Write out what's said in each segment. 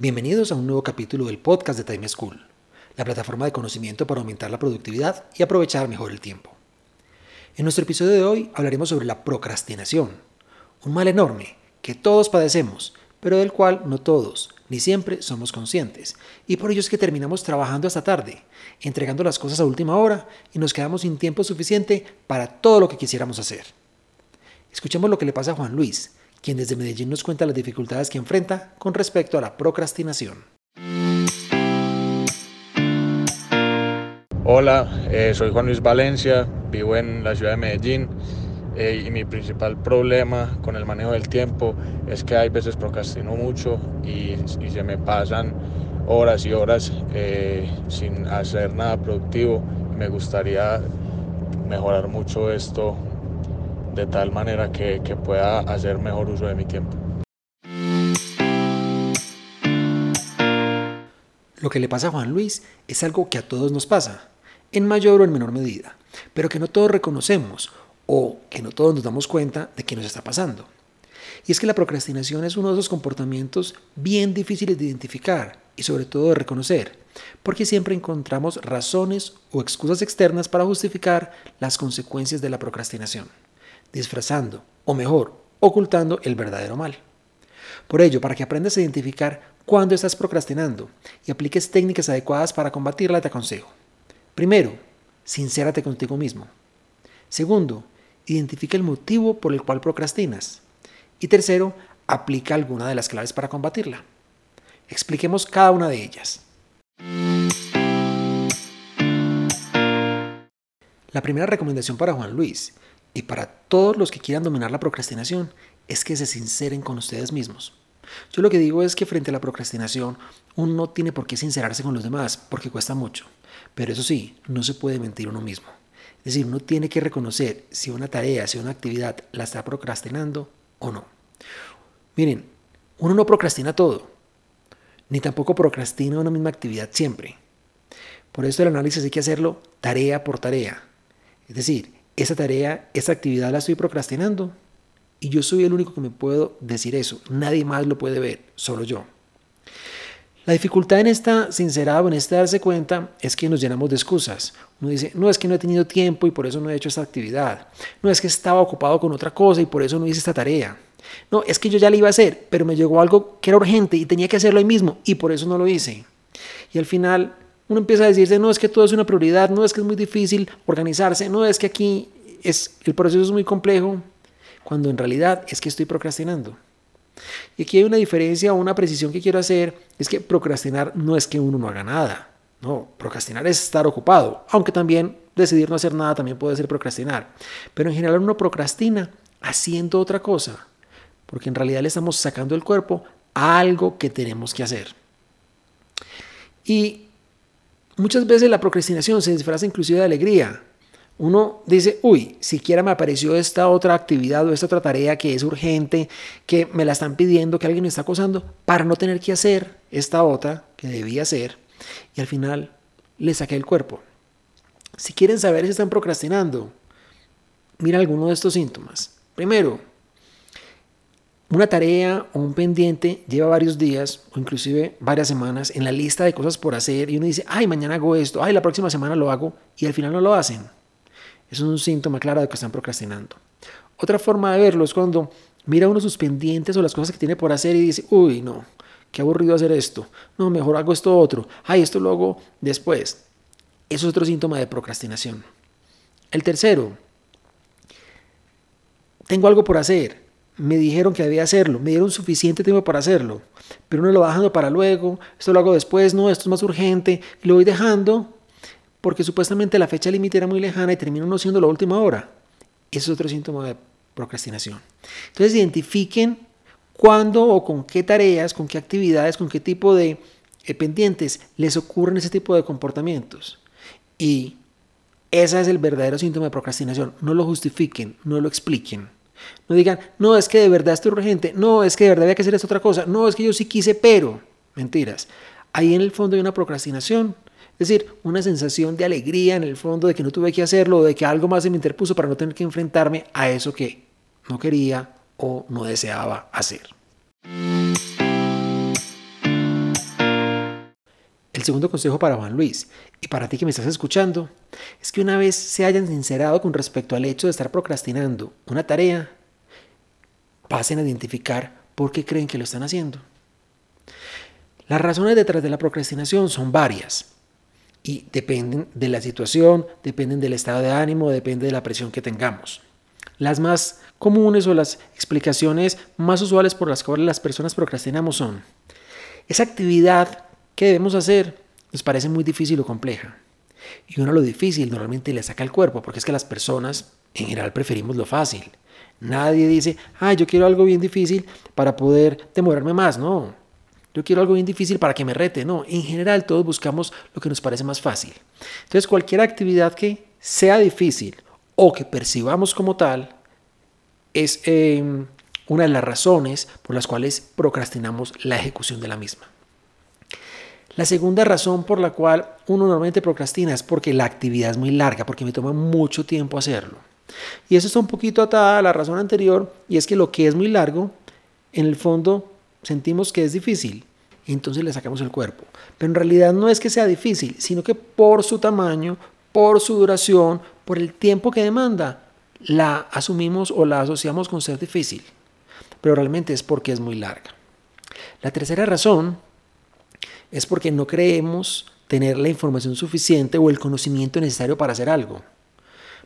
Bienvenidos a un nuevo capítulo del podcast de Time School, la plataforma de conocimiento para aumentar la productividad y aprovechar mejor el tiempo. En nuestro episodio de hoy hablaremos sobre la procrastinación, un mal enorme que todos padecemos, pero del cual no todos, ni siempre somos conscientes, y por ello es que terminamos trabajando hasta tarde, entregando las cosas a última hora y nos quedamos sin tiempo suficiente para todo lo que quisiéramos hacer. Escuchemos lo que le pasa a Juan Luis, quien desde Medellín nos cuenta las dificultades que enfrenta con respecto a la procrastinación. Hola, eh, soy Juan Luis Valencia, vivo en la ciudad de Medellín eh, y mi principal problema con el manejo del tiempo es que hay veces procrastino mucho y, se me pasan horas y horas eh, sin hacer nada productivo. Me gustaría mejorar mucho esto de tal manera que, pueda hacer mejor uso de mi tiempo. Lo que le pasa a Juan Luis es algo que a todos nos pasa, en mayor o en menor medida, pero que no todos reconocemos o que no todos nos damos cuenta de que nos está pasando. Y es que la procrastinación es uno de esos comportamientos bien difíciles de identificar y sobre todo de reconocer, porque siempre encontramos razones o excusas externas para justificar las consecuencias de la procrastinación disfrazando, o mejor, ocultando el verdadero mal. Por ello, para que aprendas a identificar cuándo estás procrastinando y apliques técnicas adecuadas para combatirla, te aconsejo. Primero, sincérate contigo mismo. Segundo, identifica el motivo por el cual procrastinas. Y tercero, aplica alguna de las claves para combatirla. Expliquemos cada una de ellas. La primera recomendación para Juan Luis y para todos los que quieran dominar la procrastinación es que se sinceren con ustedes mismos. Yo lo que digo es que frente a la procrastinación uno no tiene por qué sincerarse con los demás porque cuesta mucho. Pero eso sí, no se puede mentir uno mismo. Es decir, uno tiene que reconocer si una tarea, si una actividad la está procrastinando o no. Miren, uno no procrastina todo, ni tampoco procrastina una misma actividad siempre. Por eso el análisis hay que hacerlo tarea por tarea. Es decir, esa tarea, esa actividad la estoy procrastinando. Y yo soy el único que me puedo decir eso. Nadie más lo puede ver, solo yo. La dificultad en esta sincerado, en este darse cuenta, es que nos llenamos de excusas. Uno dice, no es que no he tenido tiempo y por eso no he hecho esta actividad. No es que estaba ocupado con otra cosa y por eso no hice esta tarea. No, es que yo ya la iba a hacer, pero me llegó algo que era urgente y tenía que hacerlo ahí mismo y por eso no lo hice. Y al final uno empieza a decirse, no es que todo es una prioridad, no es que es muy difícil organizarse, no es que aquí es, el proceso es muy complejo, cuando en realidad es que estoy procrastinando. Y aquí hay una diferencia o una precisión que quiero hacer, es que procrastinar no es que uno no haga nada, no, procrastinar es estar ocupado, aunque también decidir no hacer nada también puede ser procrastinar, pero en general uno procrastina haciendo otra cosa, porque en realidad le estamos sacando el cuerpo a algo que tenemos que hacer. Y Muchas veces la procrastinación se disfraza inclusive de alegría. Uno dice, uy, siquiera me apareció esta otra actividad o esta otra tarea que es urgente, que me la están pidiendo, que alguien me está acosando, para no tener que hacer esta otra que debía hacer. Y al final le saqué el cuerpo. Si quieren saber si están procrastinando, mira alguno de estos síntomas. Primero, una tarea o un pendiente lleva varios días o inclusive varias semanas en la lista de cosas por hacer y uno dice, ay, mañana hago esto, ay, la próxima semana lo hago y al final no lo hacen. Eso es un síntoma claro de que están procrastinando. Otra forma de verlo es cuando mira uno sus pendientes o las cosas que tiene por hacer y dice, uy, no, qué aburrido hacer esto. No, mejor hago esto otro. Ay, esto lo hago después. Eso es otro síntoma de procrastinación. El tercero, tengo algo por hacer me dijeron que debía hacerlo, me dieron suficiente tiempo para hacerlo, pero uno lo va dejando para luego, esto lo hago después, no, esto es más urgente, lo voy dejando porque supuestamente la fecha límite era muy lejana y termina uno siendo la última hora. Eso es otro síntoma de procrastinación. Entonces identifiquen cuándo o con qué tareas, con qué actividades, con qué tipo de eh, pendientes les ocurren ese tipo de comportamientos. Y ese es el verdadero síntoma de procrastinación. No lo justifiquen, no lo expliquen. No digan, no, es que de verdad esto es urgente, no, es que de verdad había que hacer esta otra cosa, no, es que yo sí quise, pero. Mentiras. Ahí en el fondo hay una procrastinación. Es decir, una sensación de alegría en el fondo de que no tuve que hacerlo, de que algo más se me interpuso para no tener que enfrentarme a eso que no quería o no deseaba hacer. El segundo consejo para Juan Luis y para ti que me estás escuchando es que una vez se hayan sincerado con respecto al hecho de estar procrastinando una tarea, pasen a identificar por qué creen que lo están haciendo. Las razones detrás de la procrastinación son varias y dependen de la situación, dependen del estado de ánimo, depende de la presión que tengamos. Las más comunes o las explicaciones más usuales por las cuales las personas procrastinamos son esa actividad ¿Qué debemos hacer? Nos parece muy difícil o compleja. Y uno lo difícil normalmente le saca el cuerpo, porque es que las personas en general preferimos lo fácil. Nadie dice, ah, yo quiero algo bien difícil para poder demorarme más. No, yo quiero algo bien difícil para que me rete. No, en general todos buscamos lo que nos parece más fácil. Entonces cualquier actividad que sea difícil o que percibamos como tal es em, una de las razones por las cuales procrastinamos la ejecución de la misma. La segunda razón por la cual uno normalmente procrastina es porque la actividad es muy larga, porque me toma mucho tiempo hacerlo. Y eso está un poquito atada a la razón anterior, y es que lo que es muy largo, en el fondo sentimos que es difícil, y entonces le sacamos el cuerpo. Pero en realidad no es que sea difícil, sino que por su tamaño, por su duración, por el tiempo que demanda, la asumimos o la asociamos con ser difícil. Pero realmente es porque es muy larga. La tercera razón es porque no creemos tener la información suficiente o el conocimiento necesario para hacer algo.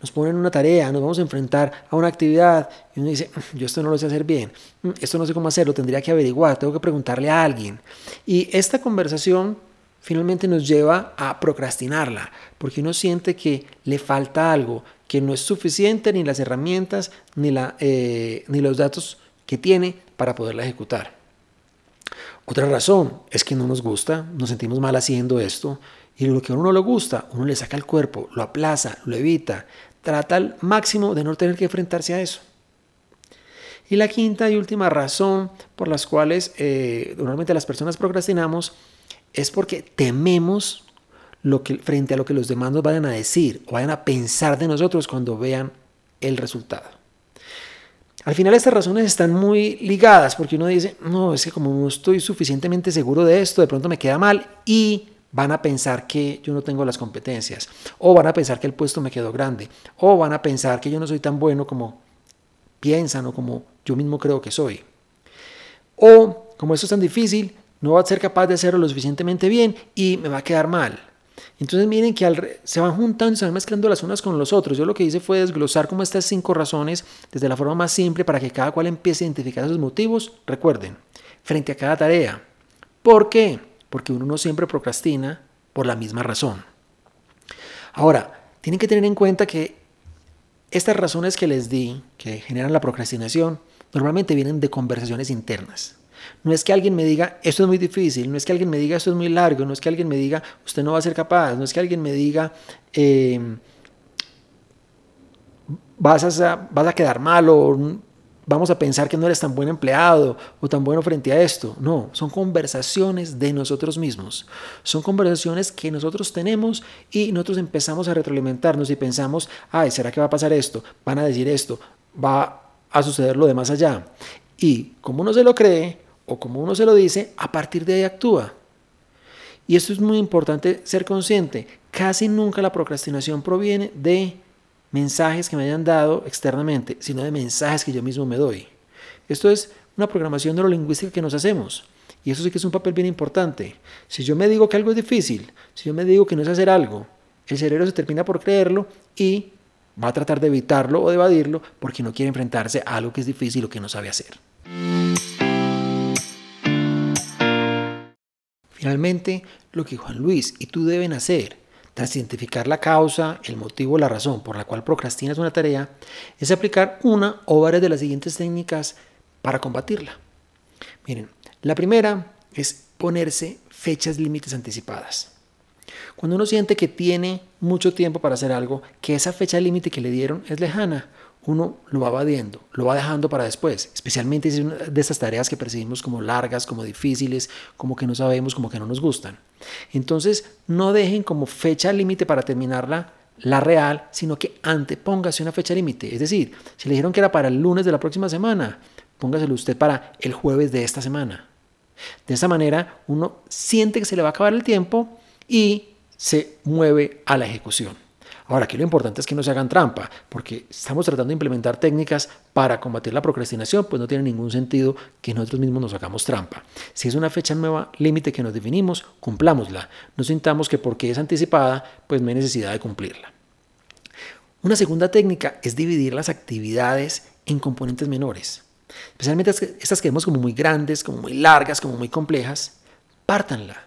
Nos ponen una tarea, nos vamos a enfrentar a una actividad y uno dice, mm, yo esto no lo sé hacer bien, mm, esto no sé cómo hacerlo, tendría que averiguar, tengo que preguntarle a alguien. Y esta conversación finalmente nos lleva a procrastinarla, porque uno siente que le falta algo, que no es suficiente ni las herramientas ni, la, eh, ni los datos que tiene para poderla ejecutar. Otra razón es que no nos gusta, nos sentimos mal haciendo esto y lo que a uno no le gusta, uno le saca el cuerpo, lo aplaza, lo evita, trata al máximo de no tener que enfrentarse a eso. Y la quinta y última razón por las cuales eh, normalmente las personas procrastinamos es porque tememos lo que, frente a lo que los demás nos vayan a decir o vayan a pensar de nosotros cuando vean el resultado. Al final estas razones están muy ligadas porque uno dice, no, es que como no estoy suficientemente seguro de esto, de pronto me queda mal y van a pensar que yo no tengo las competencias, o van a pensar que el puesto me quedó grande, o van a pensar que yo no soy tan bueno como piensan o como yo mismo creo que soy. O como esto es tan difícil, no voy a ser capaz de hacerlo lo suficientemente bien y me va a quedar mal. Entonces miren que se van juntando, se van mezclando las unas con los otros. Yo lo que hice fue desglosar como estas cinco razones desde la forma más simple para que cada cual empiece a identificar sus motivos. Recuerden, frente a cada tarea. ¿Por qué? Porque uno no siempre procrastina por la misma razón. Ahora, tienen que tener en cuenta que estas razones que les di, que generan la procrastinación, normalmente vienen de conversaciones internas. No es que alguien me diga, esto es muy difícil, no es que alguien me diga, esto es muy largo, no es que alguien me diga, usted no va a ser capaz, no es que alguien me diga, em, vas, a, vas a quedar mal o vamos a pensar que no eres tan buen empleado o tan bueno frente a esto. No, son conversaciones de nosotros mismos. Son conversaciones que nosotros tenemos y nosotros empezamos a retroalimentarnos y pensamos, ay, ¿será que va a pasar esto? Van a decir esto, va a suceder lo de más allá. Y como uno se lo cree, o como uno se lo dice, a partir de ahí actúa. Y esto es muy importante ser consciente. Casi nunca la procrastinación proviene de mensajes que me hayan dado externamente, sino de mensajes que yo mismo me doy. Esto es una programación neurolingüística que nos hacemos. Y eso sí que es un papel bien importante. Si yo me digo que algo es difícil, si yo me digo que no es hacer algo, el cerebro se termina por creerlo y va a tratar de evitarlo o de evadirlo porque no quiere enfrentarse a algo que es difícil o que no sabe hacer. Finalmente, lo que Juan Luis y tú deben hacer, tras identificar la causa, el motivo o la razón por la cual procrastinas una tarea, es aplicar una o varias de las siguientes técnicas para combatirla. Miren, la primera es ponerse fechas límites anticipadas. Cuando uno siente que tiene mucho tiempo para hacer algo, que esa fecha límite que le dieron es lejana, uno lo va evadiendo, lo va dejando para después, especialmente si es una de esas tareas que percibimos como largas, como difíciles, como que no sabemos, como que no nos gustan. Entonces, no dejen como fecha límite para terminarla la real, sino que antepóngase una fecha límite. Es decir, si le dijeron que era para el lunes de la próxima semana, póngaselo usted para el jueves de esta semana. De esa manera, uno siente que se le va a acabar el tiempo y se mueve a la ejecución. Ahora, aquí lo importante es que no se hagan trampa, porque estamos tratando de implementar técnicas para combatir la procrastinación, pues no tiene ningún sentido que nosotros mismos nos hagamos trampa. Si es una fecha nueva, límite que nos definimos, cumplámosla. No sintamos que porque es anticipada, pues no hay necesidad de cumplirla. Una segunda técnica es dividir las actividades en componentes menores. Especialmente estas que vemos como muy grandes, como muy largas, como muy complejas, pártanla.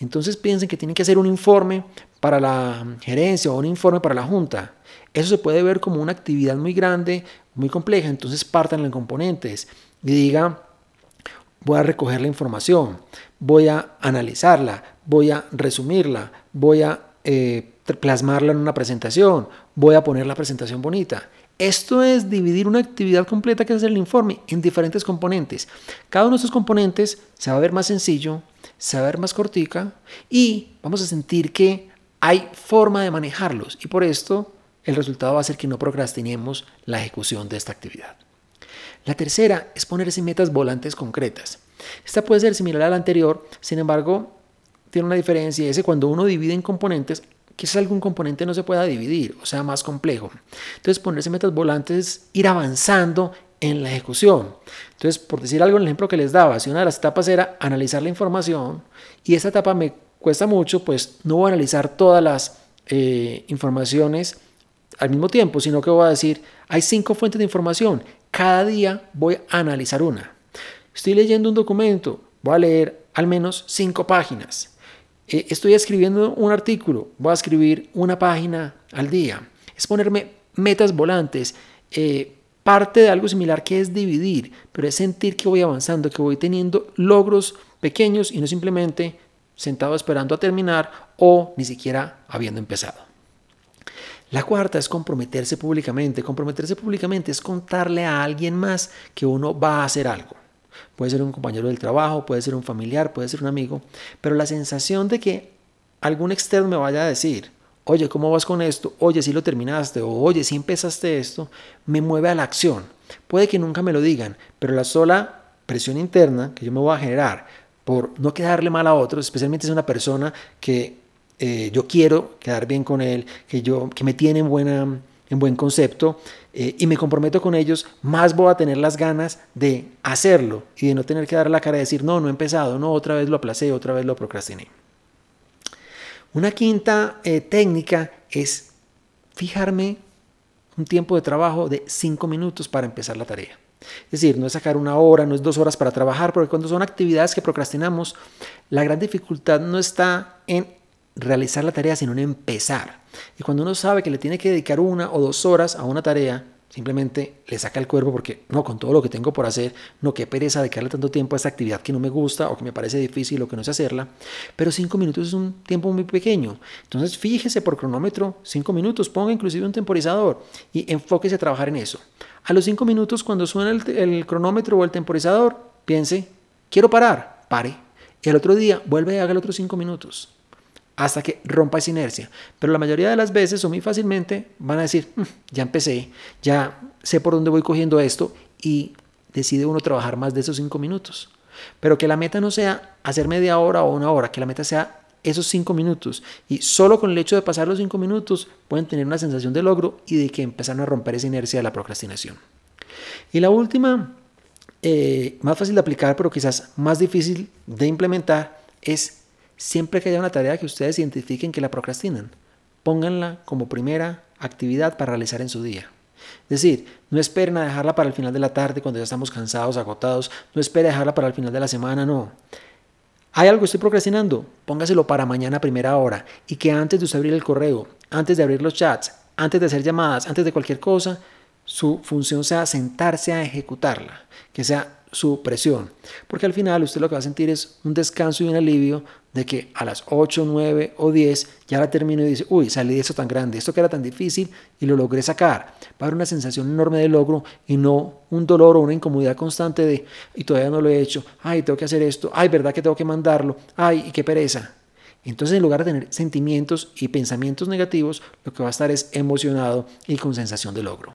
Entonces piensen que tienen que hacer un informe para la gerencia o un informe para la junta. Eso se puede ver como una actividad muy grande, muy compleja, entonces partan en componentes y diga, voy a recoger la información, voy a analizarla, voy a resumirla, voy a eh, plasmarla en una presentación, voy a poner la presentación bonita. Esto es dividir una actividad completa que es el informe en diferentes componentes. Cada uno de estos componentes se va a ver más sencillo, se va a ver más cortica y vamos a sentir que hay forma de manejarlos y por esto el resultado va a ser que no procrastinemos la ejecución de esta actividad. La tercera es ponerse metas volantes concretas. Esta puede ser similar a la anterior, sin embargo, tiene una diferencia y es que cuando uno divide en componentes, quizás algún componente no se pueda dividir o sea más complejo. Entonces, ponerse metas volantes es ir avanzando en la ejecución. Entonces, por decir algo el ejemplo que les daba, si una de las etapas era analizar la información y esta etapa me cuesta mucho, pues no voy a analizar todas las eh, informaciones al mismo tiempo, sino que voy a decir, hay cinco fuentes de información, cada día voy a analizar una. Estoy leyendo un documento, voy a leer al menos cinco páginas. Eh, estoy escribiendo un artículo, voy a escribir una página al día. Es ponerme metas volantes. Eh, parte de algo similar que es dividir, pero es sentir que voy avanzando, que voy teniendo logros pequeños y no simplemente sentado esperando a terminar o ni siquiera habiendo empezado. La cuarta es comprometerse públicamente. Comprometerse públicamente es contarle a alguien más que uno va a hacer algo. Puede ser un compañero del trabajo, puede ser un familiar, puede ser un amigo, pero la sensación de que algún externo me vaya a decir, oye, ¿cómo vas con esto? Oye, si lo terminaste, o oye, si empezaste esto, me mueve a la acción. Puede que nunca me lo digan, pero la sola presión interna que yo me voy a generar por no quedarle mal a otros, especialmente si es una persona que eh, yo quiero quedar bien con él, que, yo, que me tiene en, buena, en buen concepto eh, y me comprometo con ellos, más voy a tener las ganas de hacerlo y de no tener que dar la cara y decir, no, no he empezado, no, otra vez lo aplacé, otra vez lo procrastiné. Una quinta eh, técnica es fijarme un tiempo de trabajo de cinco minutos para empezar la tarea. Es decir, no es sacar una hora, no es dos horas para trabajar, porque cuando son actividades que procrastinamos, la gran dificultad no está en realizar la tarea, sino en empezar. Y cuando uno sabe que le tiene que dedicar una o dos horas a una tarea, simplemente le saca el cuerpo porque no, con todo lo que tengo por hacer, no, qué pereza dedicarle tanto tiempo a esta actividad que no me gusta o que me parece difícil o que no sé hacerla, pero cinco minutos es un tiempo muy pequeño. Entonces fíjese por cronómetro, cinco minutos, ponga inclusive un temporizador y enfóquese a trabajar en eso. A los cinco minutos, cuando suena el, cronómetro o el temporizador, piense, quiero parar, pare. Y al otro día vuelve y haga el otro cinco minutos hasta que rompa esa inercia. Pero la mayoría de las veces o muy fácilmente van a decir, mm, ya empecé, ya sé por dónde voy cogiendo esto y decide uno trabajar más de esos cinco minutos. Pero que la meta no sea hacer media hora o una hora, que la meta sea esos cinco minutos. Y solo con el hecho de pasar los cinco minutos pueden tener una sensación de logro y de que empezaron a romper esa inercia de la procrastinación. Y la última, eh, más fácil de aplicar, pero quizás más difícil de implementar, es siempre que haya una tarea que ustedes identifiquen que la procrastinan, pónganla como primera actividad para realizar en su día. Es decir, no esperen a dejarla para el final de la tarde cuando ya estamos cansados, agotados, no esperen a dejarla para el final de la semana, no. ¿Hay algo que estoy procrastinando? Póngaselo para mañana a primera hora y que antes de abrir el correo, antes de abrir los chats, antes de hacer llamadas, antes de cualquier cosa, su función sea sentarse a ejecutarla, que sea su presión, porque al final usted lo que va a sentir es un descanso y un alivio de que a las 8, 9 o 10 ya la termino y dice, uy, salí de esto tan grande, esto que era tan difícil y lo logré sacar. Va a haber una sensación enorme de logro y no un dolor o una incomodidad constante de, y todavía no lo he hecho, ay, tengo que hacer esto, ay, verdad que tengo que mandarlo, ay, y qué pereza. Entonces, en lugar de tener sentimientos y pensamientos negativos, lo que va a estar es emocionado y con sensación de logro.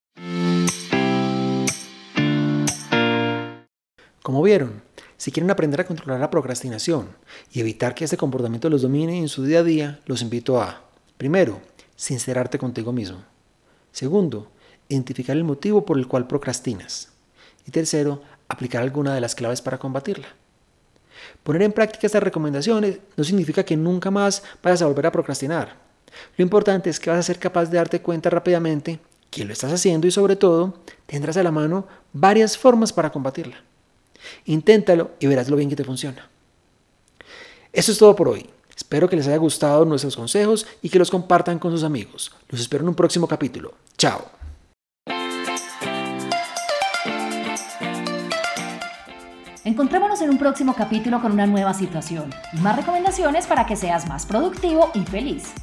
Como vieron, si quieren aprender a controlar la procrastinación y evitar que este comportamiento los domine en su día a día, los invito a, primero, sincerarte contigo mismo. Segundo, identificar el motivo por el cual procrastinas. Y tercero, aplicar alguna de las claves para combatirla. Poner en práctica estas recomendaciones no significa que nunca más vayas a volver a procrastinar. Lo importante es que vas a ser capaz de darte cuenta rápidamente que lo estás haciendo y sobre todo tendrás a la mano varias formas para combatirla. Inténtalo y verás lo bien que te funciona. Eso es todo por hoy. Espero que les haya gustado nuestros consejos y que los compartan con sus amigos. Los espero en un próximo capítulo. Chao. Encontrémonos en un próximo capítulo con una nueva situación y más recomendaciones para que seas más productivo y feliz.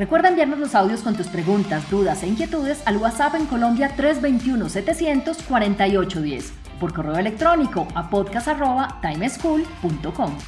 Recuerda enviarnos los audios con tus preguntas, dudas e inquietudes al WhatsApp en Colombia 321-700-4810 por correo electrónico a podcast.timeschool.com.